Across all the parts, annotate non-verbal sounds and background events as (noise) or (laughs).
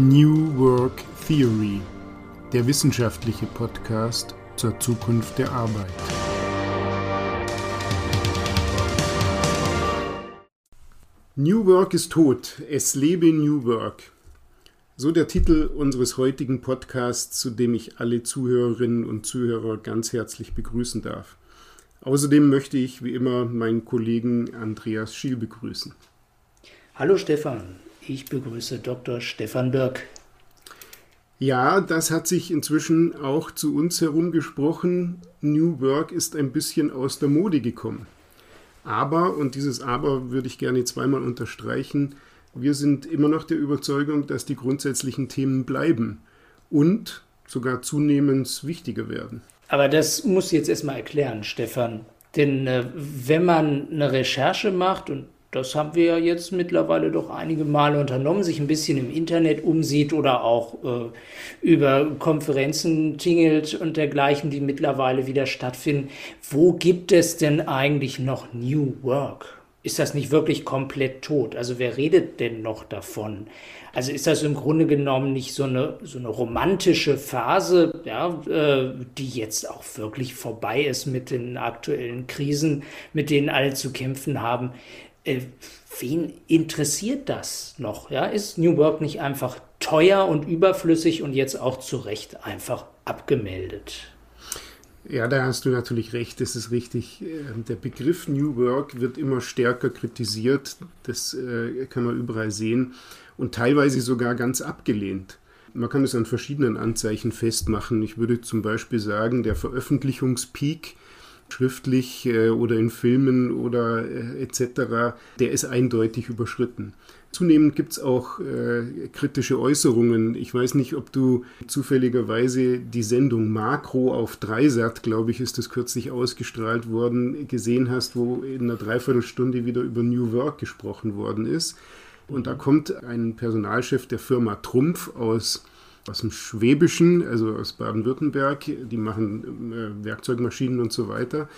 New Work Theory, der wissenschaftliche Podcast zur Zukunft der Arbeit. New Work ist tot, es lebe New Work. So der Titel unseres heutigen Podcasts, zu dem ich alle Zuhörerinnen und Zuhörer ganz herzlich begrüßen darf. Außerdem möchte ich wie immer meinen Kollegen Andreas Schiel begrüßen. Hallo Stefan, ich begrüße Dr. Stefan Birk. Ja, das hat sich inzwischen auch zu uns herumgesprochen. New Work ist ein bisschen aus der Mode gekommen. Aber, und dieses Aber würde ich gerne zweimal unterstreichen, wir sind immer noch der Überzeugung, dass die grundsätzlichen Themen bleiben und sogar zunehmend wichtiger werden. Aber das muss jetzt erstmal erklären, Stefan. Denn äh, wenn man eine Recherche macht, und das haben wir ja jetzt mittlerweile doch einige Male unternommen, sich ein bisschen im Internet umsieht oder auch äh, über Konferenzen tingelt und dergleichen, die mittlerweile wieder stattfinden. Wo gibt es denn eigentlich noch New Work? Ist das nicht wirklich komplett tot? Also wer redet denn noch davon? Also ist das im Grunde genommen nicht so eine, so eine romantische Phase, ja, äh, die jetzt auch wirklich vorbei ist mit den aktuellen Krisen, mit denen alle zu kämpfen haben? Äh, wen interessiert das noch? Ja? Ist New Work nicht einfach teuer und überflüssig und jetzt auch zu Recht einfach abgemeldet? Ja, da hast du natürlich recht, das ist richtig. Ähm, der Begriff New Work wird immer stärker kritisiert, das äh, kann man überall sehen und teilweise sogar ganz abgelehnt. Man kann es an verschiedenen Anzeichen festmachen. Ich würde zum Beispiel sagen, der Veröffentlichungspeak schriftlich äh, oder in Filmen oder äh, etc., der ist eindeutig überschritten. Zunehmend gibt es auch äh, kritische Äußerungen. Ich weiß nicht, ob du zufälligerweise die Sendung Makro auf Dreisat, glaube ich, ist das kürzlich ausgestrahlt worden, gesehen hast, wo in einer Dreiviertelstunde wieder über New Work gesprochen worden ist. Und da kommt ein Personalchef der Firma Trumpf aus aus dem Schwäbischen, also aus Baden-Württemberg, die machen äh, Werkzeugmaschinen und so weiter.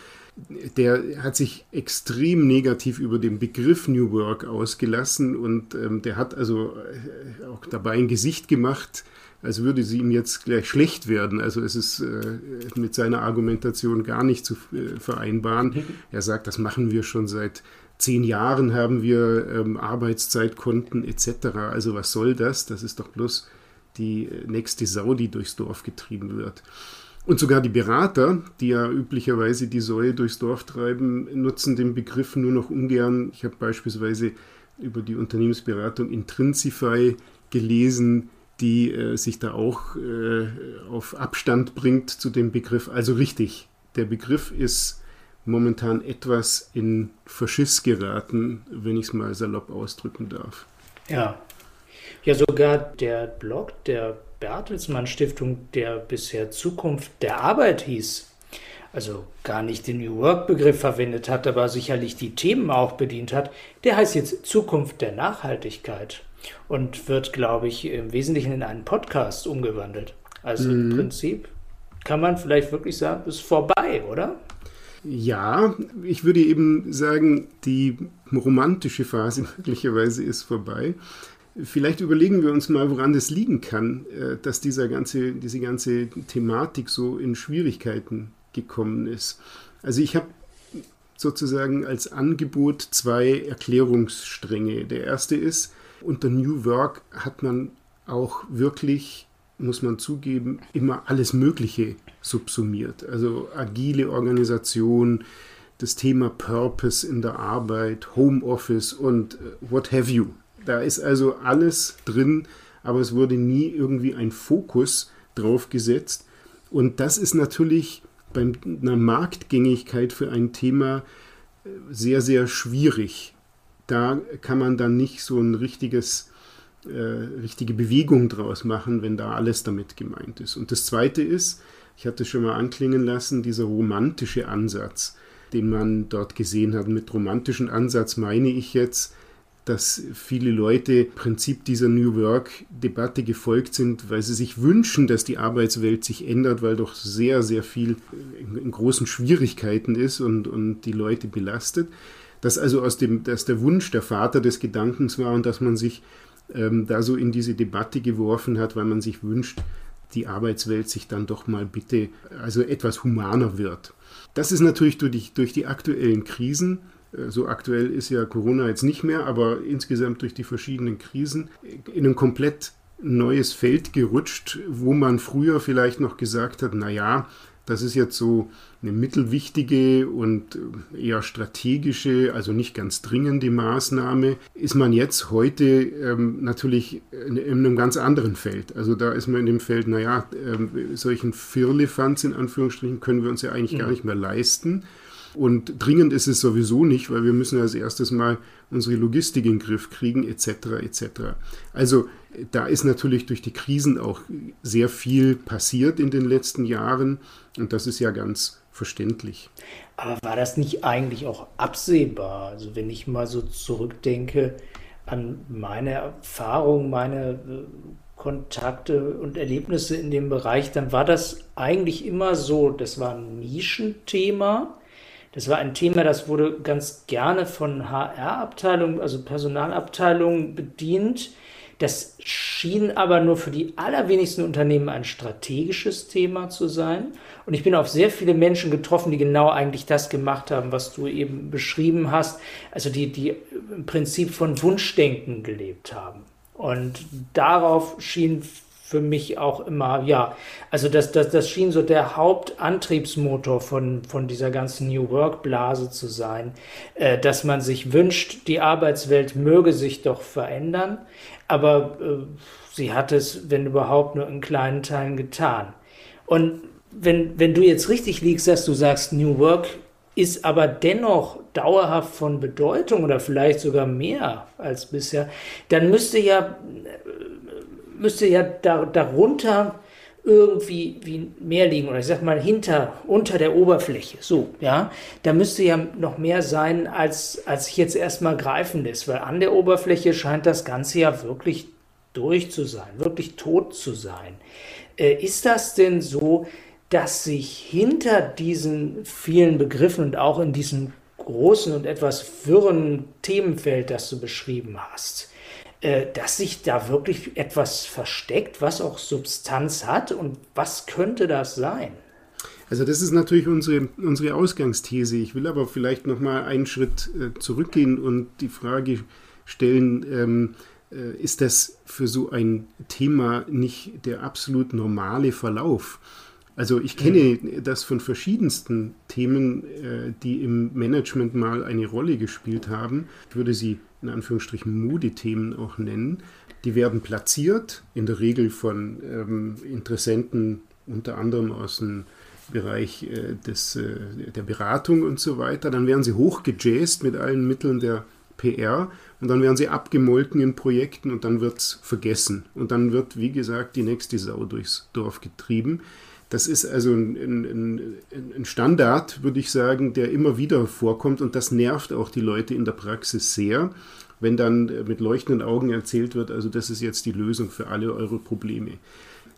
Der hat sich extrem negativ über den Begriff New Work ausgelassen und ähm, der hat also äh, auch dabei ein Gesicht gemacht, als würde sie ihm jetzt gleich schlecht werden. Also es ist äh, mit seiner Argumentation gar nicht zu äh, vereinbaren. (laughs) Er sagt, das machen wir schon seit zehn Jahren, haben wir ähm, Arbeitszeitkonten etc. Also was soll das? Das ist doch bloß die nächste Sau, die durchs Dorf getrieben wird. Und sogar die Berater, die ja üblicherweise die Säue durchs Dorf treiben, nutzen den Begriff nur noch ungern. Ich habe beispielsweise über die Unternehmensberatung Intrinsify gelesen, die äh, sich da auch äh, auf Abstand bringt zu dem Begriff. Also richtig, der Begriff ist momentan etwas in Verschiss geraten, wenn ich es mal salopp ausdrücken darf. Ja, ja, sogar der Blog der Bertelsmann Stiftung, der bisher Zukunft der Arbeit hieß, also gar nicht den New Work-Begriff verwendet hat, aber sicherlich die Themen auch bedient hat, der heißt jetzt Zukunft der Nachhaltigkeit und wird, glaube ich, im Wesentlichen in einen Podcast umgewandelt. Also mhm. im Prinzip kann man vielleicht wirklich sagen, ist vorbei, oder? Ja, ich würde eben sagen, die romantische Phase (laughs) möglicherweise ist vorbei. Vielleicht überlegen wir uns mal, woran das liegen kann, äh, dass dieser ganze, diese ganze Thematik so in Schwierigkeiten gekommen ist. Also ich habe sozusagen als Angebot zwei Erklärungsstränge. Der erste ist, unter New Work hat man auch wirklich, muss man zugeben, immer alles Mögliche subsumiert. Also agile Organisation, das Thema Purpose in der Arbeit, Homeoffice und äh, what have you. Da ist also alles drin, aber es wurde nie irgendwie ein Fokus drauf gesetzt. Und das ist natürlich bei einer Marktgängigkeit für ein Thema äh, sehr, sehr schwierig. Da kann man dann nicht so ein richtiges, äh, richtige Bewegung draus machen, wenn da alles damit gemeint ist. Und das Zweite ist, ich hatte es schon mal anklingen lassen, dieser romantische Ansatz, den man dort gesehen hat. Mit romantischen Ansatz meine ich jetzt, dass viele Leute im Prinzip dieser New Work-Debatte gefolgt sind, weil sie sich wünschen, dass die Arbeitswelt sich ändert, weil doch sehr, sehr viel in großen Schwierigkeiten ist und, und die Leute belastet. Dass also aus dem, dass der Wunsch der Vater des Gedankens war und dass man sich ähm, da so in diese Debatte geworfen hat, weil man sich wünscht, die Arbeitswelt sich dann doch mal bitte also etwas humaner wird. Das ist natürlich durch die, durch die aktuellen Krisen so aktuell ist ja Corona jetzt nicht mehr, aber insgesamt durch die verschiedenen Krisen in ein komplett neues Feld gerutscht, wo man früher vielleicht noch gesagt hat, naja, das ist jetzt so eine mittelwichtige und eher strategische, also nicht ganz dringende Maßnahme. Ist man jetzt heute ähm, natürlich in, in, einem ganz anderen Feld. Also da ist man in dem Feld, naja, ähm, solchen Firlefanz in Anführungsstrichen können wir uns ja eigentlich mhm. gar nicht mehr leisten. Und dringend ist es sowieso nicht, weil wir müssen als erstes mal unsere Logistik in den Griff kriegen, etc. etc. Also da ist natürlich durch die Krisen auch sehr viel passiert in den letzten Jahren und das ist ja ganz verständlich. Aber war das nicht eigentlich auch absehbar? Also wenn ich mal so zurückdenke an meine Erfahrungen, meine äh, Kontakte und Erlebnisse in dem Bereich, dann war das eigentlich immer so, das war ein Nischenthema das war ein Thema, das wurde ganz gerne von HR-Abteilungen, also Personalabteilungen bedient. Das schien aber nur für die allerwenigsten Unternehmen ein strategisches Thema zu sein. Und ich bin auf sehr viele Menschen getroffen, die genau eigentlich das gemacht haben, was du eben beschrieben hast. Also die, die im Prinzip von Wunschdenken gelebt haben. Und darauf schien für mich auch immer, ja, also das, das, das schien so der Hauptantriebsmotor von, von dieser ganzen New Work-Blase zu sein, äh, dass man sich wünscht, die Arbeitswelt möge sich doch verändern, aber äh, sie hat es, wenn überhaupt, nur in kleinen Teilen getan. Und wenn, wenn du jetzt richtig liegst, dass du sagst, New Work ist aber dennoch dauerhaft von Bedeutung oder vielleicht sogar mehr als bisher, dann müsste ja müsste ja da, darunter irgendwie wie mehr liegen oder ich sag mal hinter unter der Oberfläche. So ja. Da müsste ja noch mehr sein als als ich jetzt erstmal greifen lässt weil an der Oberfläche scheint das ganze ja wirklich durch zu sein wirklich tot zu sein. Äh, ist das denn so dass sich hinter diesen vielen Begriffen und auch in diesem großen und etwas wirren Themenfeld das du beschrieben hast dass sich da wirklich etwas versteckt, was auch Substanz hat. Und was könnte das sein? Also das ist natürlich unsere, unsere Ausgangsthese. Ich will aber vielleicht noch mal einen Schritt äh, zurückgehen und die Frage stellen, ähm, äh, ist das für so ein Thema nicht der absolut normale Verlauf? Also ich kenne mhm. das von verschiedensten Themen, äh, die im Management mal eine Rolle gespielt haben. Ich würde sie in Anführungsstrichen Moody-Themen auch nennen. Die werden platziert, in der Regel von ähm, Interessenten, unter anderem aus dem Bereich äh, des, äh, der Beratung und so weiter. Dann werden sie hochgejazzt mit allen Mitteln der PR und dann werden sie abgemolken in Projekten und dann wird es vergessen. Und dann wird, wie gesagt, die nächste Sau durchs Dorf getrieben. Das ist also ein, ein, ein, Standard, würde ich sagen, der immer wieder vorkommt und das nervt auch die Leute in der Praxis sehr, wenn dann mit leuchtenden Augen erzählt wird, also das ist jetzt die Lösung für alle eure Probleme.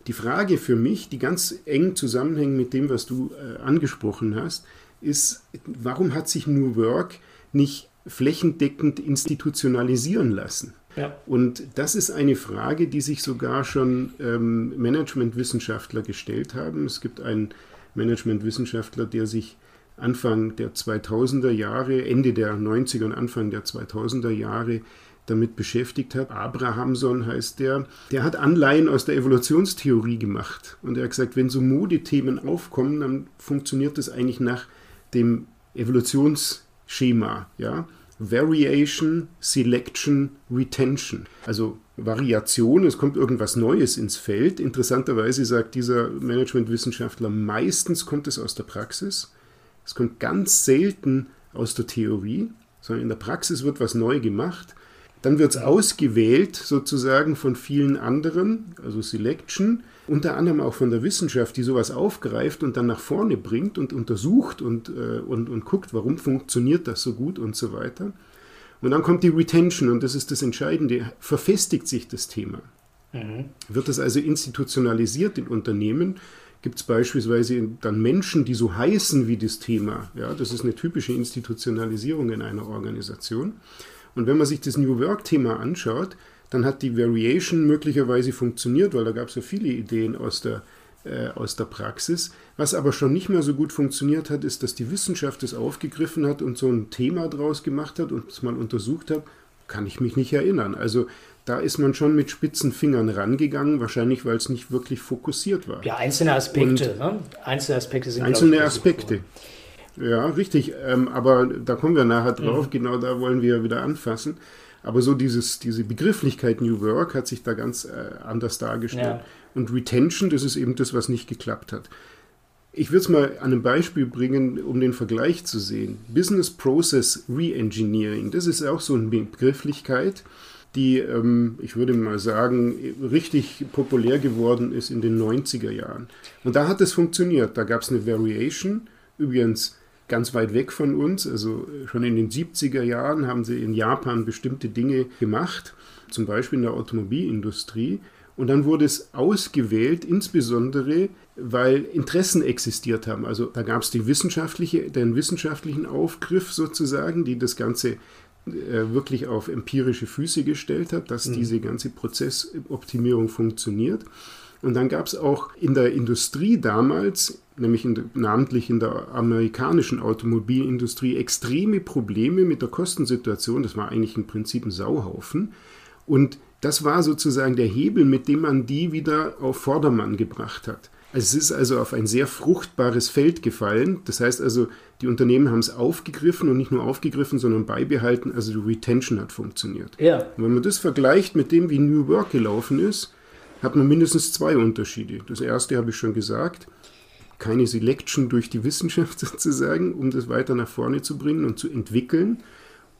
Die Frage für mich, die ganz eng zusammenhängt mit dem, was du äh, angesprochen hast, ist, warum hat sich New Work nicht flächendeckend institutionalisieren lassen? Ja. Und das ist eine Frage, die sich sogar schon ähm, Managementwissenschaftler gestellt haben. Es gibt einen Managementwissenschaftler, der sich Anfang der 2000er Jahre, Ende der 90er und Anfang der 2000er Jahre damit beschäftigt hat. Abrahamson heißt der. Der hat Anleihen aus der Evolutionstheorie gemacht. Und er hat gesagt, wenn so Modethemen aufkommen, dann funktioniert das eigentlich nach dem Evolutionsschema. Ja? Variation, Selection, Retention. Also Variation, es kommt irgendwas Neues ins Feld. Interessanterweise sagt dieser Managementwissenschaftler, meistens kommt es aus der Praxis. Es kommt ganz selten aus der Theorie, sondern in der Praxis wird was neu gemacht. Dann wird es ausgewählt sozusagen von vielen anderen, also Selection unter anderem auch von der Wissenschaft, die sowas aufgreift und dann nach vorne bringt und untersucht und, äh, und, und guckt, warum funktioniert das so gut und so weiter. Und dann kommt die Retention und das ist das Entscheidende. Verfestigt sich das Thema? Mhm. Wird das also institutionalisiert in Unternehmen? Gibt es beispielsweise dann Menschen, die so heißen wie das Thema? Ja, das ist eine typische Institutionalisierung in einer Organisation. Und wenn man sich das New Work-Thema anschaut, Dann hat die Variation möglicherweise funktioniert, weil da gab es ja viele Ideen aus der, äh, aus der Praxis. Was aber schon nicht mehr so gut funktioniert hat, ist, dass die Wissenschaft es aufgegriffen hat und so ein Thema draus gemacht hat und es mal untersucht hat. Kann ich mich nicht erinnern. Also da ist man schon mit spitzen Fingern rangegangen, wahrscheinlich weil es nicht wirklich fokussiert war. Ja, einzelne Aspekte. ne? Einzelne Aspekte sind Einzelne Aspekte. Ja, richtig. Ähm, aber da kommen wir nachher drauf. Mhm. Genau da wollen wir wieder anfassen. Aber so dieses, diese Begrifflichkeit New Work hat sich da ganz äh, anders dargestellt. Ja. Und Retention, das ist eben das, was nicht geklappt hat. Ich würde es mal an einem Beispiel bringen, um den Vergleich zu sehen. Business Process Reengineering, das ist auch so eine Begrifflichkeit, die, ähm, ich würde mal sagen, richtig populär geworden ist in den 90er Jahren. Und da hat es funktioniert. Da gab es eine Variation, übrigens ganz weit weg von uns. Also schon in den 70er Jahren haben sie in Japan bestimmte Dinge gemacht, zum Beispiel in der Automobilindustrie. Und dann wurde es ausgewählt, insbesondere weil Interessen existiert haben. Also da gab es die wissenschaftliche, den wissenschaftlichen Aufgriff sozusagen, die das Ganze äh, wirklich auf empirische Füße gestellt hat, dass mhm. diese ganze Prozessoptimierung funktioniert. Und dann gab es auch in der Industrie damals, nämlich in, namentlich in der amerikanischen Automobilindustrie, extreme Probleme mit der Kostensituation. Das war eigentlich im Prinzip ein Sauhaufen. Und das war sozusagen der Hebel, mit dem man die wieder auf Vordermann gebracht hat. Es ist also auf ein sehr fruchtbares Feld gefallen. Das heißt also, die Unternehmen haben es aufgegriffen und nicht nur aufgegriffen, sondern beibehalten. Also die Retention hat funktioniert. Ja. Und wenn man das vergleicht mit dem, wie New Work gelaufen ist, hat man mindestens zwei Unterschiede. Das erste habe ich schon gesagt, keine Selection durch die Wissenschaft (laughs) sozusagen, um das weiter nach vorne zu bringen und zu entwickeln.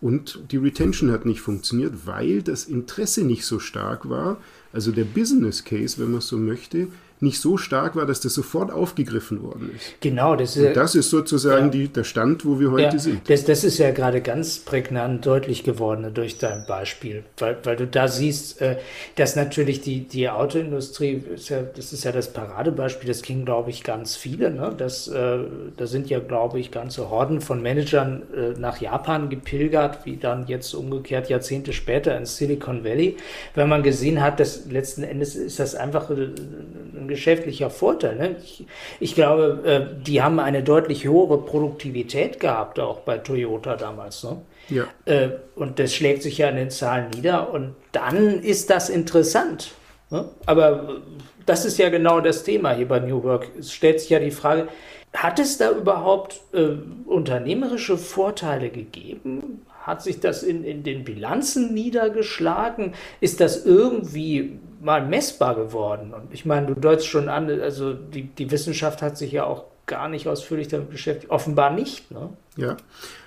Und die Retention hat nicht funktioniert, weil das Interesse nicht so stark war. Also der Business Case, wenn man so möchte, nicht so stark war, dass das sofort aufgegriffen worden ist. Genau, das ist, das ist sozusagen ja, die, der Stand, wo wir heute ja, sind. Das, das ist ja gerade ganz prägnant deutlich geworden durch dein Beispiel, weil, weil du da siehst, äh, dass natürlich die, die Autoindustrie, ist ja, das ist ja das Paradebeispiel, das kennen, glaube ich, ganz viele. Ne? Das, äh, da sind ja, glaube ich, ganze Horden von Managern äh, nach Japan gepilgert, wie dann jetzt umgekehrt Jahrzehnte später in Silicon Valley, weil man gesehen hat, dass letzten Endes ist das einfach ein geschäftlicher Vorteil. Ne? Ich, ich, glaube, äh, die haben eine deutlich höhere Produktivität gehabt, auch bei Toyota damals. Ne? Ja. Äh, und das schlägt sich ja in den Zahlen nieder und dann ist das interessant. Ne? Aber das ist ja genau das Thema hier bei New Work. Es stellt sich ja die Frage, hat es da überhaupt äh, unternehmerische Vorteile gegeben? Hat sich das in, in den Bilanzen niedergeschlagen? Ist das irgendwie mal messbar geworden? Und ich meine, du deutest schon an, also die, die Wissenschaft hat sich ja auch gar nicht ausführlich damit beschäftigt. Offenbar nicht. Ne? Ja,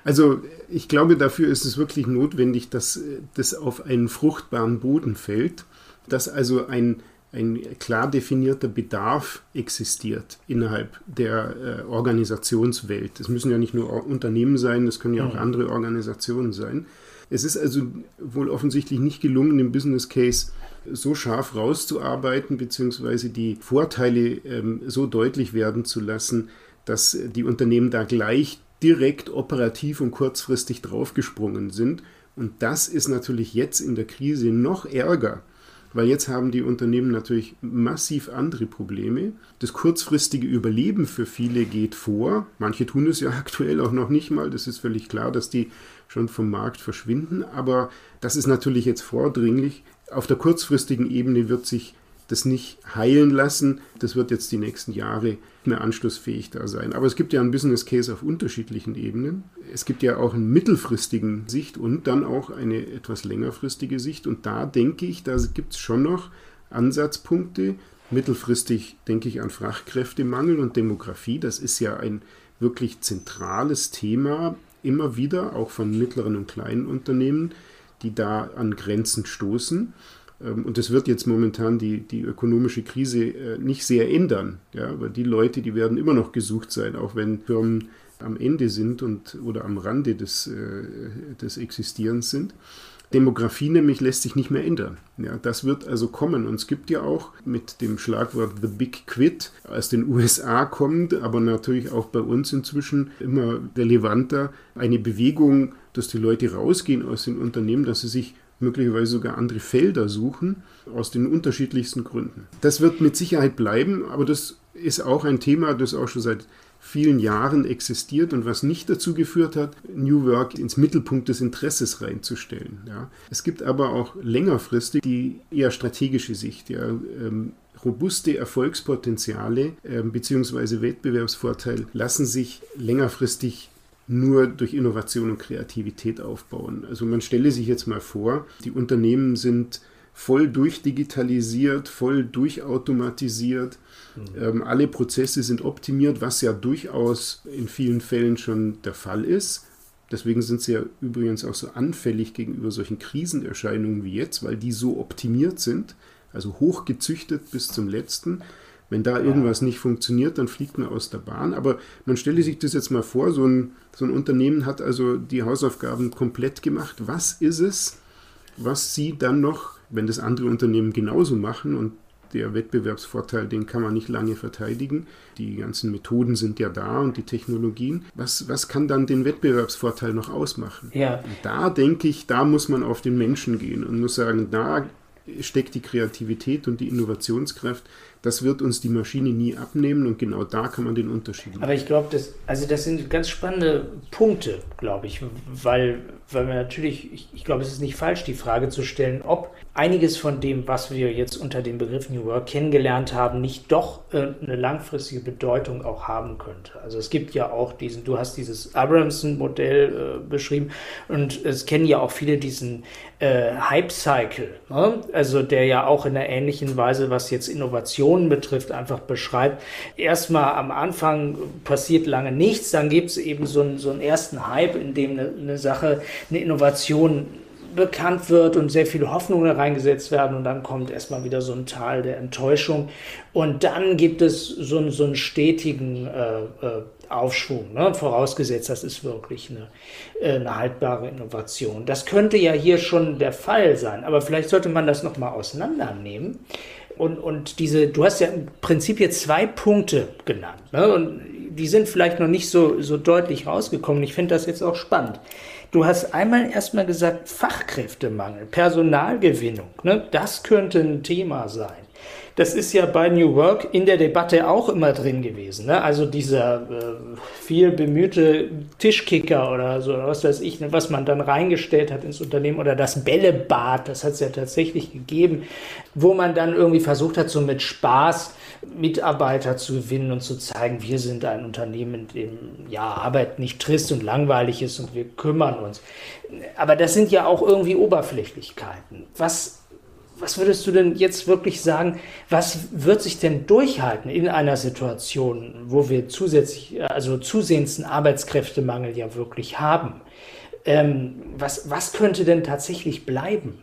also ich glaube, dafür ist es wirklich notwendig, dass das auf einen fruchtbaren Boden fällt, dass also ein ein klar definierter Bedarf existiert innerhalb der äh, Organisationswelt. Es müssen ja nicht nur Unternehmen sein, es können ja auch mhm. andere Organisationen sein. Es ist also wohl offensichtlich nicht gelungen, im Business Case so scharf rauszuarbeiten, beziehungsweise die Vorteile ähm, so deutlich werden zu lassen, dass die Unternehmen da gleich direkt operativ und kurzfristig draufgesprungen sind. Und das ist natürlich jetzt in der Krise noch ärger weil jetzt haben die Unternehmen natürlich massiv andere Probleme. Das kurzfristige Überleben für viele geht vor. Manche tun es ja (laughs) aktuell auch noch nicht mal. Das ist völlig klar, dass die schon vom Markt verschwinden. Aber das ist natürlich jetzt vordringlich. Auf der kurzfristigen Ebene wird sich das nicht heilen lassen. Das wird jetzt die nächsten Jahre mehr anschlussfähig da sein. Aber es gibt ja einen Business Case auf unterschiedlichen Ebenen. Es gibt ja auch eine mittelfristige Sicht und dann auch eine etwas längerfristige Sicht. Und da denke ich, da gibt es schon noch Ansatzpunkte. Mittelfristig denke ich an Fachkräftemangel und Demografie. Das ist ja ein wirklich zentrales Thema immer wieder, auch von mittleren und kleinen Unternehmen, die da an Grenzen stoßen. Ähm, und das wird jetzt momentan die, die ökonomische Krise äh, nicht sehr ändern. Ja, aber die Leute, die werden immer noch gesucht sein, auch wenn Firmen am Ende sind und, oder am Rande des, äh, des Existierens sind. Demografie nämlich lässt sich nicht mehr ändern. Ja, das wird also kommen. Und es gibt ja auch mit dem Schlagwort The Big Quit aus den USA kommt, aber natürlich auch bei uns inzwischen immer relevanter, eine Bewegung, dass die Leute rausgehen aus den Unternehmen, dass sie sich möglicherweise sogar andere Felder suchen, aus den unterschiedlichsten Gründen. Das wird mit Sicherheit bleiben, aber das ist auch ein Thema, das auch schon seit vielen Jahren existiert und was nicht dazu geführt hat, New Work ins Mittelpunkt des Interesses reinzustellen. Ja. Es gibt aber auch längerfristig die eher strategische Sicht. Ja. Ähm, robuste Erfolgspotenziale äh, bzw. Wettbewerbsvorteil lassen sich längerfristig nur durch Innovation und Kreativität aufbauen. Also man stelle sich jetzt mal vor, die Unternehmen sind voll durchdigitalisiert, voll durchautomatisiert. Mhm. Ähm, alle Prozesse sind optimiert, was ja durchaus in vielen Fällen schon der Fall ist. Deswegen sind sie ja übrigens auch so anfällig gegenüber solchen Krisenerscheinungen wie jetzt, weil die so optimiert sind, also hochgezüchtet bis zum letzten. Wenn da irgendwas nicht funktioniert, dann fliegt man aus der Bahn. Aber man stelle sich das jetzt mal vor, so ein, so ein Unternehmen hat also die Hausaufgaben komplett gemacht. Was ist es, was sie dann noch, wenn das andere Unternehmen genauso machen und der Wettbewerbsvorteil, den kann man nicht lange verteidigen. Die ganzen Methoden sind ja da und die Technologien. Was, was kann dann den Wettbewerbsvorteil noch ausmachen? Ja. Und da denke ich, da muss man auf den Menschen gehen und muss sagen, da steckt die Kreativität und die Innovationskraft. Das wird uns die Maschine nie abnehmen und genau da kann man den Unterschied machen. Aber ich glaube, das, also das sind ganz spannende Punkte, glaube ich, weil, weil wir natürlich, ich, ich glaube, es ist nicht falsch, die Frage zu stellen, ob einiges von dem, was wir jetzt unter dem Begriff New Work kennengelernt haben, nicht doch äh, eine langfristige Bedeutung auch haben könnte. Also es gibt ja auch diesen, du hast dieses Abramson-Modell äh, beschrieben und es kennen ja auch viele diesen äh, Hype-Cycle, ne? also der ja auch in einer ähnlichen Weise, was jetzt Innovationen betrifft, einfach beschreibt. Erstmal am Anfang passiert lange nichts, dann gibt es eben so einen, so einen ersten Hype, in dem eine, eine Sache, eine Innovation bekannt wird und sehr viele Hoffnungen reingesetzt werden und dann kommt erstmal wieder so ein Teil der Enttäuschung und dann gibt es so, einen, so einen stetigen äh, äh, Aufschwung, ne? vorausgesetzt, das ist wirklich eine, äh, eine haltbare Innovation. Das könnte ja hier schon der Fall sein, aber vielleicht sollte man das nochmal auseinandernehmen. Und, und diese, du hast ja im Prinzip jetzt zwei Punkte genannt. Ne? Und die sind vielleicht noch nicht so, so deutlich rausgekommen. Ich finde das jetzt auch spannend. Du hast einmal erstmal gesagt, Fachkräftemangel, Personalgewinnung, ne? das könnte ein Thema sein. Das ist ja bei New Work in der Debatte auch immer drin gewesen. Ne? Also dieser äh, viel bemühte Tischkicker oder so, was weiß ich, ne? was man dann reingestellt hat ins Unternehmen oder das Bällebad, das hat es ja tatsächlich gegeben, wo man dann irgendwie versucht hat, so mit Spaß Mitarbeiter zu gewinnen und zu zeigen, wir sind ein Unternehmen, in dem ja Arbeit nicht trist und langweilig ist und wir kümmern uns. Aber das sind ja auch irgendwie Oberflächlichkeiten. Was was würdest du denn jetzt wirklich sagen, was wird sich denn durchhalten in einer Situation, wo wir zusätzlich, also zusehends einen Arbeitskräftemangel ja wirklich haben? Ähm, was, was könnte denn tatsächlich bleiben?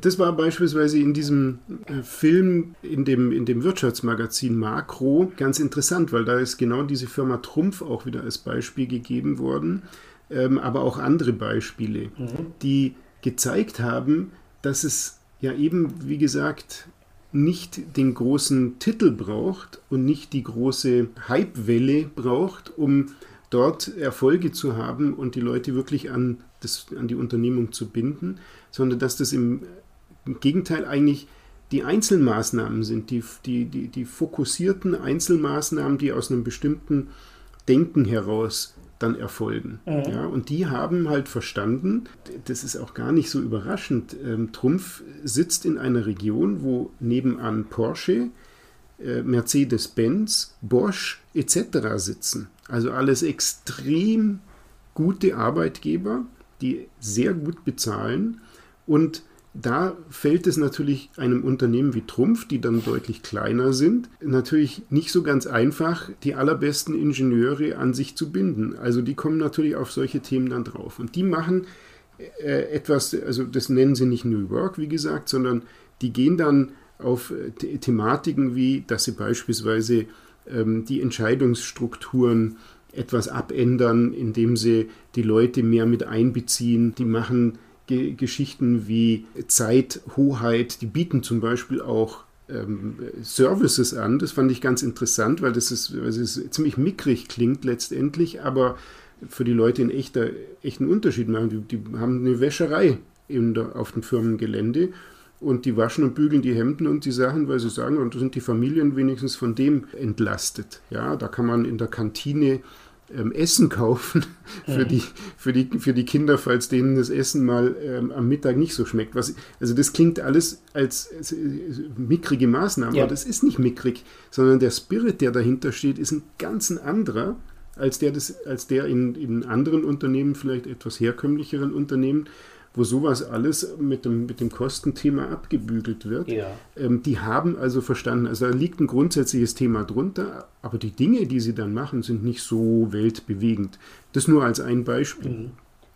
Das war beispielsweise in diesem äh, Film, in dem, in dem Wirtschaftsmagazin Makro ganz interessant, weil da ist genau diese Firma Trumpf auch wieder als Beispiel gegeben worden, ähm, aber auch andere Beispiele, mhm. die gezeigt haben, dass es ja eben, wie gesagt, nicht den großen Titel braucht und nicht die große Hypewelle braucht, um dort Erfolge zu haben und die Leute wirklich an, das, an die Unternehmung zu binden, sondern dass das im Gegenteil eigentlich die Einzelmaßnahmen sind, die, die, die, die fokussierten Einzelmaßnahmen, die aus einem bestimmten Denken heraus dann erfolgen. Mhm. Ja, und die haben halt verstanden, das ist auch gar nicht so überraschend, ähm, Trumpf sitzt in einer Region, wo nebenan Porsche, äh, Mercedes-Benz, Bosch etc. sitzen. Also alles extrem gute Arbeitgeber, die sehr gut bezahlen und da fällt es natürlich einem Unternehmen wie Trumpf, die dann deutlich kleiner sind, natürlich nicht so ganz einfach, die allerbesten Ingenieure an sich zu binden. Also die kommen natürlich auf solche Themen dann drauf. Und die machen äh, etwas, also das nennen sie nicht New Work, wie gesagt, sondern die gehen dann auf äh, Thematiken wie, dass sie beispielsweise ähm, die Entscheidungsstrukturen etwas abändern, indem sie die Leute mehr mit einbeziehen. Die machen Ge Geschichten wie Zeithoheit, die bieten zum Beispiel auch ähm, Services an. Das fand ich ganz interessant, weil das ist, weil es ziemlich mickrig klingt letztendlich, aber für die Leute einen echter, echten Unterschied machen. Die, die haben eine Wäscherei der, auf dem Firmengelände und die waschen und bügeln die Hemden und die Sachen, weil sie sagen, und da sind die Familien wenigstens von dem entlastet. Ja, da kann man in der Kantine ähm, Essen kaufen (laughs) für, die, für, die, für die Kinder, falls denen das Essen mal ähm, am Mittag nicht so schmeckt. Was, also das klingt alles als, als äh, mickrige Maßnahmen, ja. aber das ist nicht mickrig, sondern der Spirit, der dahinter steht, ist ein ganz anderer als der, des, als der in, in anderen Unternehmen, vielleicht etwas herkömmlicheren Unternehmen wo sowas alles mit dem, mit dem Kostenthema abgebügelt wird. Ja. Ähm, die haben also verstanden, also da liegt ein grundsätzliches Thema drunter, aber die Dinge, die sie dann machen, sind nicht so weltbewegend. Das nur als ein Beispiel. Mhm.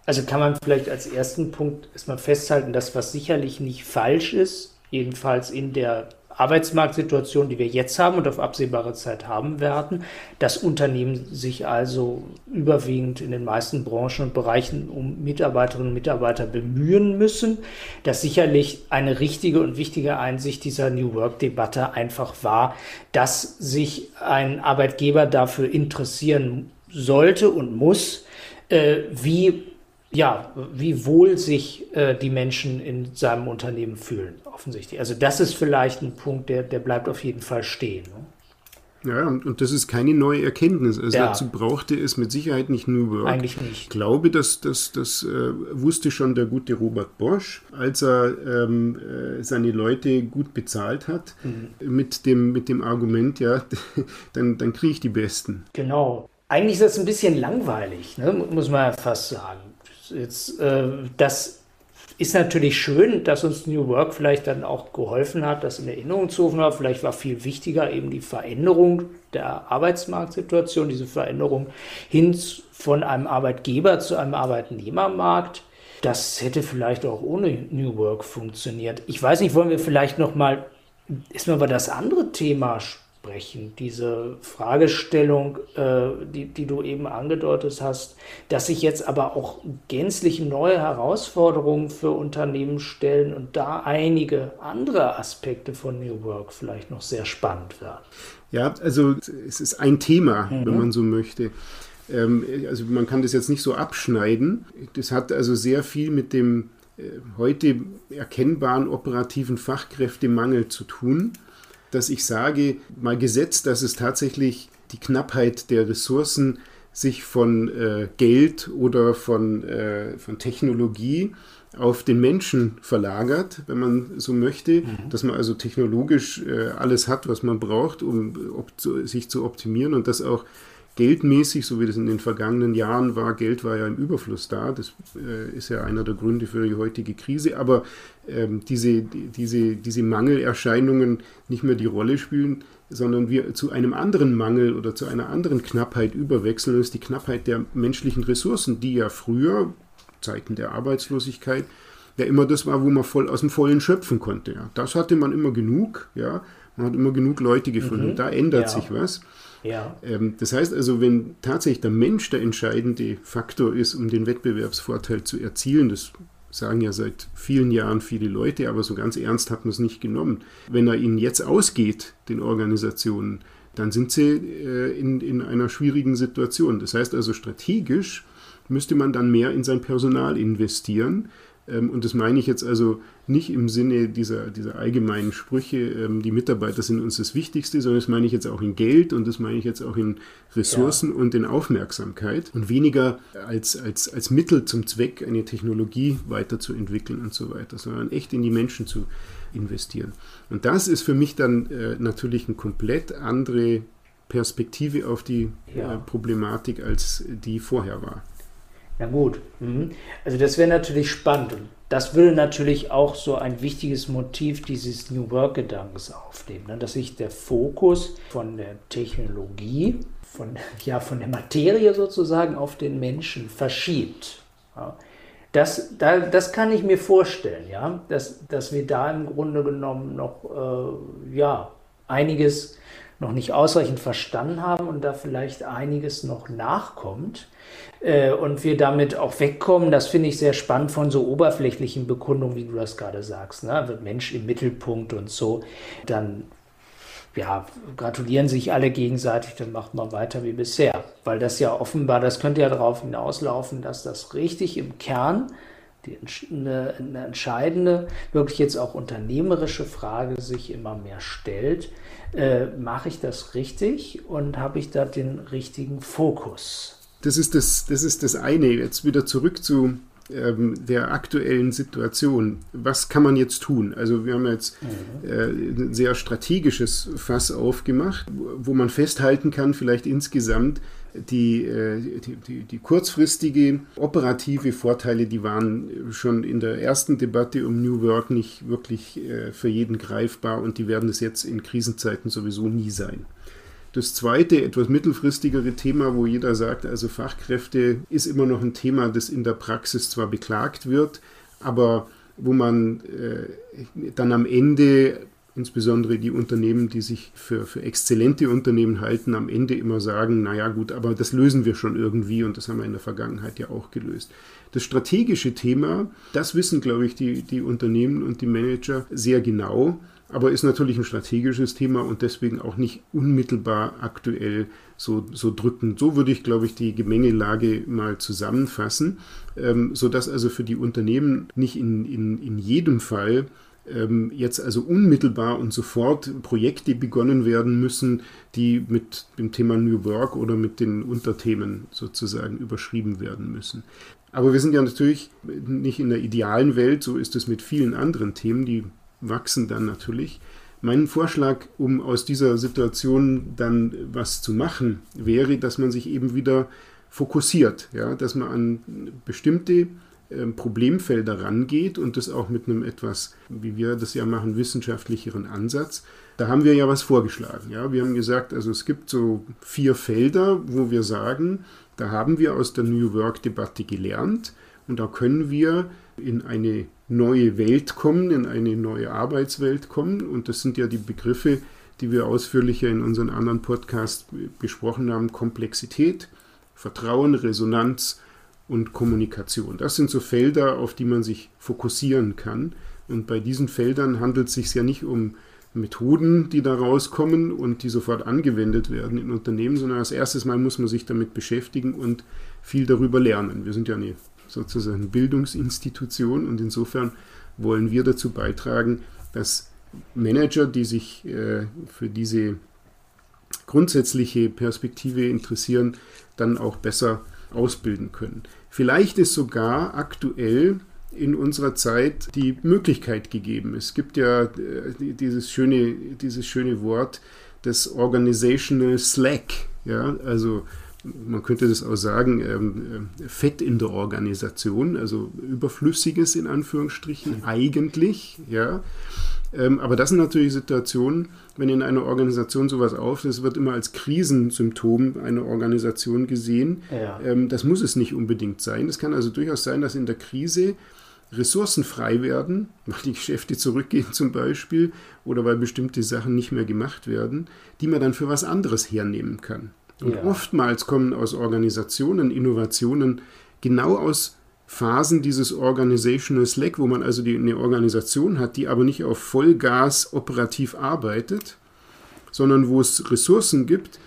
Also kann man vielleicht als ersten Punkt erstmal festhalten, dass was sicherlich nicht falsch ist, jedenfalls in der Arbeitsmarktsituation, die wir jetzt haben und auf absehbare Zeit haben werden, dass Unternehmen sich also überwiegend in den meisten Branchen und Bereichen um Mitarbeiterinnen und Mitarbeiter bemühen müssen, dass sicherlich eine richtige und wichtige Einsicht dieser New Work-Debatte einfach war, dass sich ein Arbeitgeber dafür interessieren sollte und muss, äh, wie ja, wie wohl sich äh, die Menschen in seinem Unternehmen fühlen, offensichtlich. Also das ist vielleicht ein Punkt, der, der bleibt auf jeden Fall stehen. Ne? Ja, und, und, das ist keine neue Erkenntnis. Also ja. dazu brauchte es mit Sicherheit nicht New Work. Eigentlich nicht. Ich glaube, dass das, das äh, wusste schon der gute Robert Bosch, als er ähm, äh, seine Leute gut bezahlt hat, mhm. mit, dem, mit dem Argument, ja, (laughs) dann, dann kriege ich die Besten. Genau. Eigentlich ist das ein bisschen langweilig, ne? muss man ja fast sagen. Jetzt, äh, das ist natürlich schön, dass uns New Work vielleicht dann auch geholfen hat, das in Erinnerung zu rufen. Aber vielleicht war viel wichtiger eben die Veränderung der Arbeitsmarktsituation, diese Veränderung hin von einem Arbeitgeber zu einem Arbeitnehmermarkt. Das hätte vielleicht auch ohne New Work funktioniert. Ich weiß nicht, wollen wir vielleicht noch mal erstmal über das andere Thema sprechen? Sprechen. Diese Fragestellung, äh, die, die du eben angedeutet hast, dass sich jetzt aber auch gänzlich neue Herausforderungen für Unternehmen stellen und da einige andere Aspekte von New Work vielleicht noch sehr spannend werden. Ja, also es ist ein Thema, mhm. wenn man so möchte. Ähm, also man kann das jetzt nicht so abschneiden. Das hat also sehr viel mit dem äh, heute erkennbaren operativen Fachkräftemangel zu tun dass ich sage, mal gesetzt, dass es tatsächlich die Knappheit der Ressourcen sich von äh, Geld oder von, äh, von Technologie auf den Menschen verlagert, wenn man so möchte, mhm. dass man also technologisch äh, alles hat, was man braucht, um sich zu optimieren und das auch geldmäßig, so wie das in den vergangenen Jahren war, Geld war ja im Überfluss da, das äh, ist ja einer der Gründe für die heutige Krise, aber diese, diese, diese Mangelerscheinungen nicht mehr die Rolle spielen, sondern wir zu einem anderen Mangel oder zu einer anderen Knappheit überwechseln, das ist die Knappheit der menschlichen Ressourcen, die ja früher, Zeiten der Arbeitslosigkeit, ja immer das war, wo man voll aus dem Vollen schöpfen konnte. Ja. Das hatte man immer genug, ja. Man hat immer genug Leute gefunden. Mhm. Da ändert ja. sich was. Ja. Ähm, das heißt also, wenn tatsächlich der Mensch der entscheidende Faktor ist, um den Wettbewerbsvorteil zu erzielen, das sagen ja seit vielen Jahren viele Leute, aber so ganz ernst hat man es nicht genommen. Wenn er ihnen jetzt ausgeht, den Organisationen, dann sind sie äh, in, in einer schwierigen Situation. Das heißt also, strategisch müsste man dann mehr in sein Personal investieren, und das meine ich jetzt also nicht im Sinne dieser, dieser allgemeinen Sprüche, ähm, die Mitarbeiter sind uns das Wichtigste, sondern das meine ich jetzt auch in Geld und das meine ich jetzt auch in Ressourcen ja. und in Aufmerksamkeit und weniger als, als, als Mittel zum Zweck, eine Technologie weiterzuentwickeln und so weiter, sondern echt in die Menschen zu investieren. Und das ist für mich dann äh, natürlich eine komplett andere Perspektive auf die ja. äh, Problematik, als die vorher war. Na gut. Mhm. Also das wäre natürlich spannend. Und das würde natürlich auch so ein wichtiges Motiv dieses New Work-Gedankens aufnehmen, ne? dass sich der Fokus von der Technologie, von, (laughs) ja, von der Materie sozusagen auf den Menschen verschiebt. Das, da, das kann ich mir vorstellen, ja, dass, dass wir da im Grunde genommen noch äh, ja, einiges noch nicht ausreichend verstanden haben und da vielleicht einiges noch nachkommt äh, und wir damit auch wegkommen, das finde ich sehr spannend von so oberflächlichen Bekundungen, wie du das gerade sagst. Ne? Mensch im Mittelpunkt und so, dann ja, gratulieren sich alle gegenseitig, dann macht man weiter wie bisher. Weil das ja offenbar, das könnte ja darauf hinauslaufen, dass das richtig im Kern die eine, eine entscheidende, wirklich jetzt auch unternehmerische Frage sich immer mehr stellt. Äh, Mache ich das richtig und habe ich da den richtigen Fokus? Das ist das, das ist das eine. Jetzt wieder zurück zu ähm, der aktuellen Situation. Was kann man jetzt tun? Also wir haben jetzt mhm. äh, ein sehr strategisches Fass aufgemacht, wo man festhalten kann, vielleicht insgesamt, die, äh, die, die, die, kurzfristige operative Vorteile, die waren schon in der ersten Debatte um New Work nicht wirklich äh, für jeden greifbar und die werden es jetzt in Krisenzeiten sowieso nie sein. Das zweite, etwas mittelfristigere Thema, wo jeder sagt, also Fachkräfte ist immer noch ein Thema, das in der Praxis zwar beklagt wird, aber wo man äh, dann am Ende, insbesondere die Unternehmen, die sich für, für exzellente Unternehmen halten, am Ende immer sagen, naja gut, aber das lösen wir schon irgendwie und das haben wir in der Vergangenheit ja auch gelöst. Das strategische Thema, das wissen, glaube ich, die, die Unternehmen und die Manager sehr genau aber ist natürlich ein strategisches Thema und deswegen auch nicht unmittelbar aktuell so, so drückend. So würde ich, glaube ich, die Gemengelage mal zusammenfassen, ähm, sodass also für die Unternehmen nicht in, in, in jedem Fall ähm, jetzt also unmittelbar und sofort Projekte begonnen werden müssen, die mit dem Thema New Work oder mit den Unterthemen sozusagen überschrieben werden müssen. Aber wir sind ja natürlich nicht in der idealen Welt, so ist es mit vielen anderen Themen, die wachsen dann natürlich. Mein Vorschlag, um aus dieser Situation dann was zu machen, wäre, dass man sich eben wieder fokussiert, ja, dass man an bestimmte äh, Problemfelder rangeht und das auch mit einem etwas, wie wir das ja machen, wissenschaftlicheren Ansatz. Da haben wir ja was vorgeschlagen. Ja. Wir haben gesagt, also es gibt so vier Felder, wo wir sagen, da haben wir aus der New Work-Debatte gelernt und da können wir in eine neue Welt kommen, in eine neue Arbeitswelt kommen. Und das sind ja die Begriffe, die wir ausführlicher in unseren anderen Podcasts besprochen haben. Komplexität, Vertrauen, Resonanz und Kommunikation. Das sind so Felder, auf die man sich fokussieren kann. Und bei diesen Feldern handelt es sich ja nicht um Methoden, die da rauskommen und die sofort angewendet werden in Unternehmen, sondern als erstes Mal muss man sich damit beschäftigen und viel darüber lernen. Wir sind ja eine sozusagen Bildungsinstitution und insofern wollen wir dazu beitragen, dass Manager, die sich äh, für diese grundsätzliche Perspektive interessieren, dann auch besser ausbilden können. Vielleicht ist sogar aktuell in unserer Zeit die Möglichkeit gegeben. Es gibt ja äh, dieses, schöne, dieses schöne Wort des Organizational Slack. Ja, also man könnte das auch sagen, ähm, äh, Fett in der Organisation, also Überflüssiges in Anführungsstrichen, eigentlich, ja. Ähm, aber das sind natürlich Situationen, wenn in einer Organisation sowas auf, das wird immer als Krisensymptom einer Organisation gesehen. Ja. Ähm, das muss es nicht unbedingt sein. Es kann also durchaus sein, dass in der Krise Ressourcen frei werden, weil die Geschäfte zurückgehen zum Beispiel oder weil bestimmte Sachen nicht mehr gemacht werden, die man dann für was anderes hernehmen kann. Und ja. oftmals kommen aus Organisationen Innovationen genau aus Phasen dieses Organizational Slack, wo man also die, eine Organisation hat, die aber nicht auf Vollgas operativ arbeitet, sondern wo es Ressourcen gibt,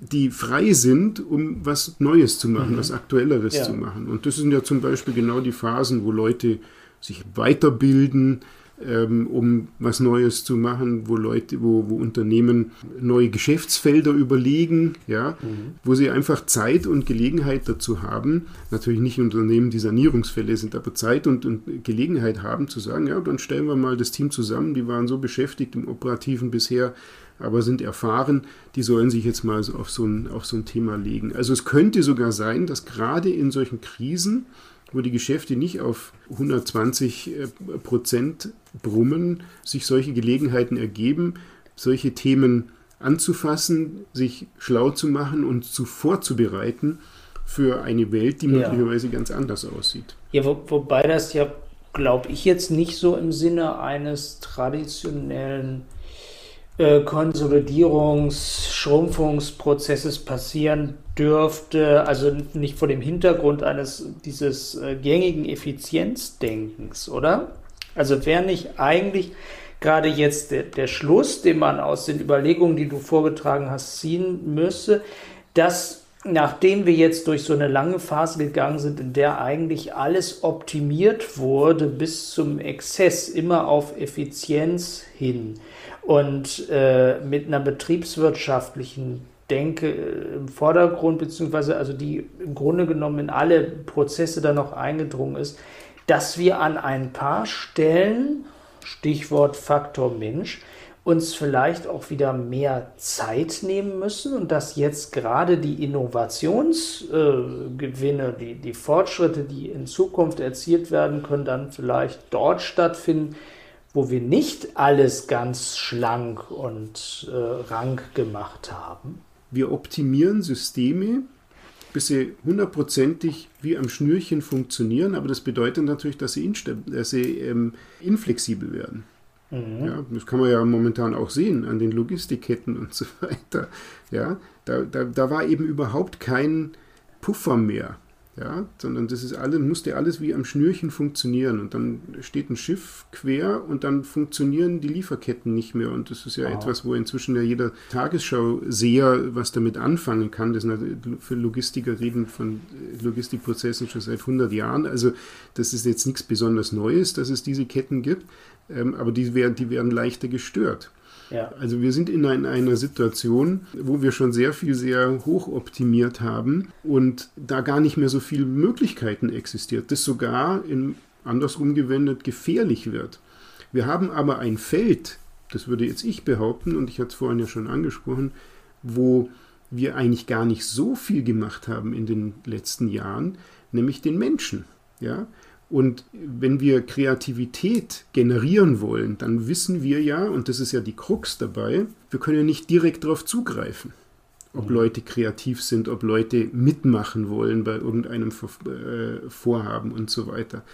die frei sind, um was Neues zu machen, mhm. was Aktuelleres ja. zu machen. Und das sind ja zum Beispiel genau die Phasen, wo Leute sich weiterbilden, ähm, um was Neues zu machen, wo Leute, wo, wo Unternehmen neue Geschäftsfelder überlegen, ja, mhm. wo sie einfach Zeit und Gelegenheit dazu haben, natürlich nicht Unternehmen, die Sanierungsfälle sind, aber Zeit und, und Gelegenheit haben zu sagen, ja, dann stellen wir mal das Team zusammen, die waren so beschäftigt im Operativen bisher, aber sind erfahren, die sollen sich jetzt mal so auf, so ein, auf so ein Thema legen. Also es könnte sogar sein, dass gerade in solchen Krisen, wo die Geschäfte nicht auf 120 äh, Prozent brummen, sich solche Gelegenheiten ergeben, solche Themen anzufassen, sich schlau zu machen und zu vorzubereiten für eine Welt, die ja. möglicherweise ganz anders aussieht. Ja, wo, wobei das ja, glaube ich, jetzt nicht so im Sinne eines traditionellen äh, Konsolidierungs-, Schrumpfungsprozesses passieren dürfte, also nicht vor dem Hintergrund eines dieses äh, gängigen Effizienzdenkens, oder? Also wäre nicht eigentlich gerade jetzt der, der Schluss, den man aus den Überlegungen, die du vorgetragen hast, ziehen müsse, dass nachdem wir jetzt durch so eine lange Phase gegangen sind, in der eigentlich alles optimiert wurde bis zum Exzess, immer auf Effizienz hin und äh, mit einer betriebswirtschaftlichen Denke äh, im Vordergrund, beziehungsweise also die im Grunde genommen in alle Prozesse da noch eingedrungen ist, dass wir an ein paar Stellen, Stichwort Faktor Mensch, uns vielleicht auch wieder mehr Zeit nehmen müssen und dass jetzt gerade die Innovationsgewinne, äh, die, die Fortschritte, die in Zukunft erzielt werden können, dann vielleicht dort stattfinden, wo wir nicht alles ganz schlank und äh, rank gemacht haben? Wir optimieren Systeme, bis sie hundertprozentig wie am Schnürchen funktionieren, aber das bedeutet natürlich, dass sie, dass sie ähm, inflexibel werden. Mhm. Ja, das kann man ja momentan auch sehen an den Logistikketten und so (laughs) weiter. Ja, da, da, da war eben überhaupt kein Puffer mehr. Ja, sondern das ist alles, musste alles wie am Schnürchen funktionieren. Und dann steht ein Schiff quer und dann funktionieren die Lieferketten nicht mehr. Und das ist ja wow. etwas, wo inzwischen ja jeder Tagesschau-Seher was damit anfangen kann. Das sind für Logistiker reden von Logistikprozessen schon seit 100 Jahren. Also das ist jetzt nichts besonders Neues, dass es diese Ketten gibt. Ähm, aber die werden, die werden leichter gestört. Also wir sind in einer Situation, wo wir schon sehr viel sehr hoch optimiert haben und da gar nicht mehr so viele Möglichkeiten existiert, das sogar in, andersrum gewendet gefährlich wird. Wir haben aber ein Feld, das würde jetzt ich behaupten, und ich hatte es vorhin ja schon angesprochen, wo wir eigentlich gar nicht so viel gemacht haben in den letzten Jahren, nämlich den Menschen. Ja? Und wenn wir Kreativität generieren wollen, dann wissen wir ja, und das ist ja die Krux dabei, wir können ja nicht direkt darauf zugreifen, ob mhm. Leute kreativ sind, ob Leute mitmachen wollen bei irgendeinem äh, Vorhaben und so weiter.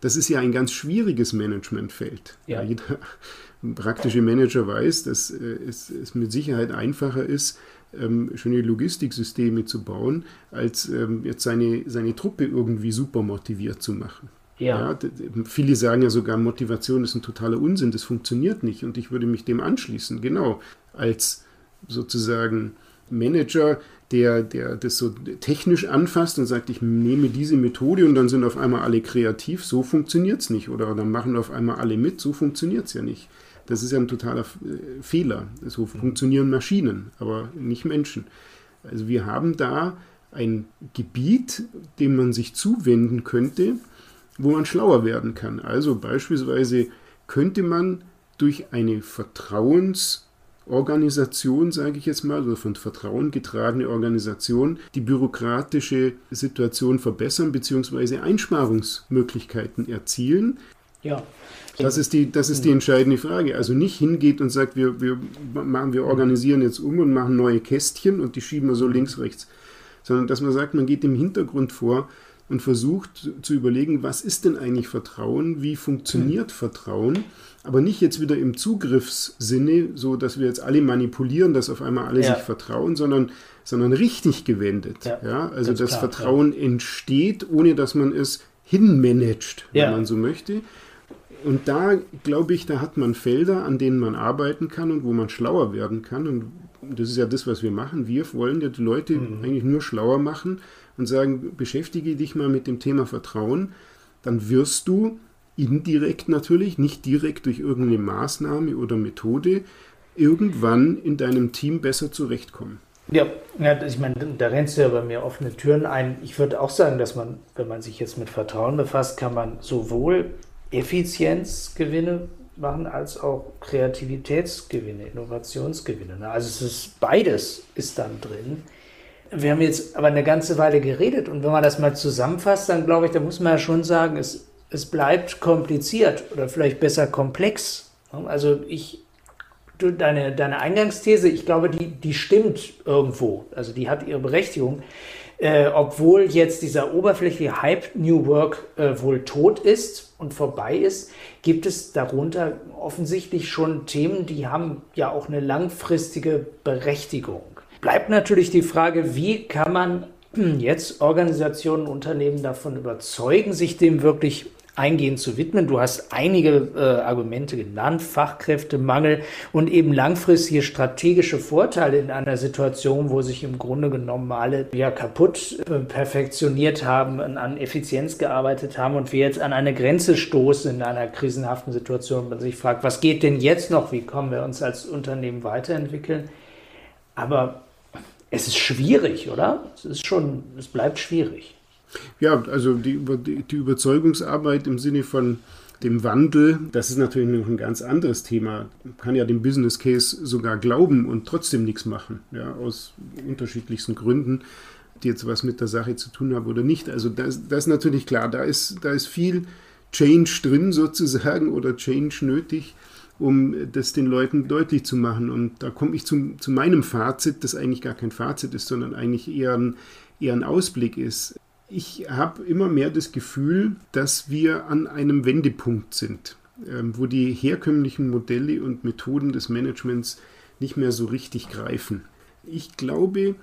Das ist ja ein ganz schwieriges Managementfeld. Ja. Jeder (laughs) praktische Manager weiß, dass äh, es, mit Sicherheit einfacher ist, ähm, schöne Logistiksysteme zu bauen, als ähm, jetzt seine, seine Truppe irgendwie super motiviert zu machen. Ja. ja. Viele sagen ja sogar, Motivation ist ein totaler Unsinn, das funktioniert nicht und ich würde mich dem anschließen. Genau, als sozusagen Manager, der, der das so technisch anfasst und sagt, ich nehme diese Methode und dann sind auf einmal alle kreativ, so funktioniert es nicht. Oder dann machen auf einmal alle mit, so funktioniert es ja nicht. Das ist ja ein totaler äh, Fehler. So mhm. funktionieren Maschinen, aber nicht Menschen. Also wir haben da ein Gebiet, dem man sich zuwenden könnte, wo man schlauer werden kann. Also beispielsweise könnte man durch eine Vertrauensorganisation, sage ich jetzt mal, oder von Vertrauen getragene Organisation, die bürokratische Situation verbessern bzw. Einsparungsmöglichkeiten erzielen. Ja. Das ist, die, das ist die entscheidende Frage. Also nicht hingeht und sagt, wir, wir, machen, wir organisieren jetzt um und machen neue Kästchen und die schieben wir so links, rechts. Sondern dass man sagt, man geht im Hintergrund vor und versucht zu überlegen, was ist denn eigentlich Vertrauen, wie funktioniert mhm. Vertrauen, aber nicht jetzt wieder im Zugriffssinne, so dass wir jetzt alle manipulieren, dass auf einmal alle ja. sich vertrauen, sondern, sondern richtig gewendet. Ja, ja? Also das klar, Vertrauen ja. entsteht, ohne dass man es hinmanagt, wenn man so möchte. Und da glaube ich, da hat man Felder, an denen man arbeiten kann und wo man schlauer werden kann. Und das ist ja das, was wir machen. Wir wollen ja die Leute mhm. eigentlich nur schlauer machen und sagen, beschäftige dich mal mit dem Thema Vertrauen, dann wirst du indirekt natürlich, nicht direkt durch irgendeine Maßnahme oder Methode, irgendwann in deinem Team besser zurechtkommen. Ja, ich meine, da rennst du ja bei mir offene Türen ein. Ich würde auch sagen, dass man, wenn man sich jetzt mit Vertrauen befasst, kann man sowohl Effizienzgewinne machen als auch Kreativitätsgewinne, Innovationsgewinne. Also es ist beides ist dann drin. Wir haben jetzt aber eine ganze Weile geredet und wenn man das mal zusammenfasst, dann glaube ich, da muss man ja schon sagen, es, es bleibt kompliziert oder vielleicht besser komplex. Also ich, du, deine, deine Eingangsthese, ich glaube, die, die stimmt irgendwo. Also die hat ihre Berechtigung. Äh, obwohl jetzt dieser oberflächliche Hype New Work äh, wohl tot ist und vorbei ist, gibt es darunter offensichtlich schon Themen, die haben ja auch eine langfristige Berechtigung bleibt natürlich die Frage, wie kann man jetzt Organisationen, Unternehmen davon überzeugen, sich dem wirklich eingehend zu widmen. Du hast einige äh, Argumente genannt, Fachkräftemangel und eben langfristige strategische Vorteile in einer Situation, wo sich im Grunde genommen alle ja kaputt äh, perfektioniert haben, an Effizienz gearbeitet haben und wir jetzt an eine Grenze stoßen in einer krisenhaften Situation. Man sich fragt, was geht denn jetzt noch? Wie kommen wir uns als Unternehmen weiterentwickeln? Aber es ist schwierig, oder? Es ist schon, es bleibt schwierig. Ja, also die, die Überzeugungsarbeit im Sinne von dem Wandel, das ist natürlich noch ein ganz anderes Thema. Man kann ja dem Business Case sogar glauben und trotzdem nichts machen, ja, aus unterschiedlichsten Gründen, die jetzt was mit der Sache zu tun haben oder nicht. Also das, das ist natürlich klar, da ist, da ist viel Change drin sozusagen oder Change nötig, um das den Leuten deutlich zu machen. Und da komme ich zu, zu meinem Fazit, das eigentlich gar kein Fazit ist, sondern eigentlich eher ein, eher ein Ausblick ist. Ich habe immer mehr das Gefühl, dass wir an einem Wendepunkt sind, ähm, wo die herkömmlichen Modelle und Methoden des Managements nicht mehr so richtig greifen. Ich glaube,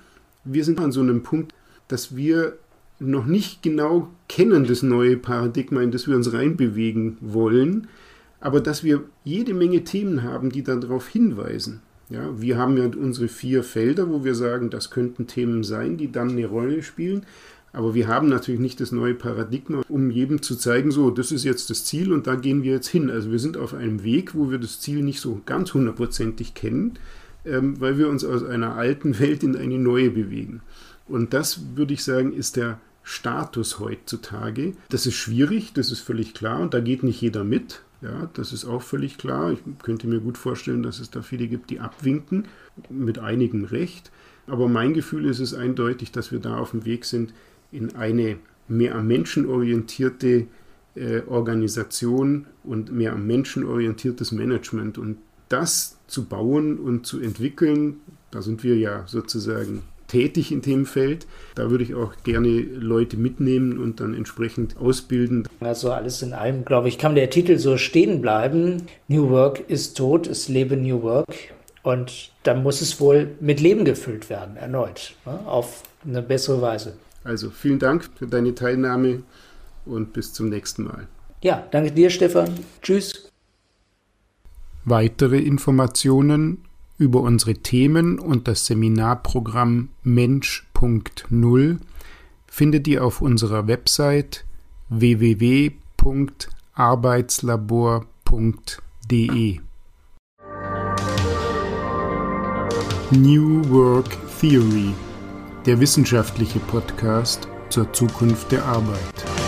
wir sind an so einem Punkt, dass wir noch nicht genau kennen, das neue Paradigma, in das wir uns reinbewegen wollen, aber dass wir jede Menge Themen haben, die darauf hinweisen. Ja, wir haben ja unsere vier Felder, wo wir sagen, das könnten Themen sein, die dann eine Rolle spielen. Aber wir haben natürlich nicht das neue Paradigma, um jedem zu zeigen, so, das ist jetzt das Ziel und da gehen wir jetzt hin. Also wir sind auf einem Weg, wo wir das Ziel nicht so ganz hundertprozentig kennen, ähm, weil wir uns aus einer alten Welt in eine neue bewegen. Und das, würde ich sagen, ist der Status heutzutage. Das ist schwierig, das ist völlig klar und da geht nicht jeder mit. Ja, das ist auch völlig klar. Ich könnte mir gut vorstellen, dass es da viele gibt, die abwinken, mit einigem Recht. Aber mein Gefühl ist es eindeutig, dass wir da auf dem Weg sind, in eine mehr am Menschen orientierte äh, Organisation und mehr am Menschen orientiertes Management. Und das zu bauen und zu entwickeln, da sind wir ja sozusagen tätig in dem Feld. Da würde ich auch gerne Leute mitnehmen und dann entsprechend ausbilden. Also alles in allem, glaube ich, kann der Titel so stehen bleiben. New Work ist tot, es lebe New Work. Und dann muss es wohl mit Leben gefüllt werden, erneut, ne? auf eine bessere Weise. Also vielen Dank für deine Teilnahme und bis zum nächsten Mal. Ja, danke dir, Stefan. Tschüss. Weitere Informationen über unsere Themen und das Seminarprogramm Mensch.0 findet ihr auf unserer Website www.arbeitslabor.de. New Work Theory der wissenschaftliche Podcast zur Zukunft der Arbeit.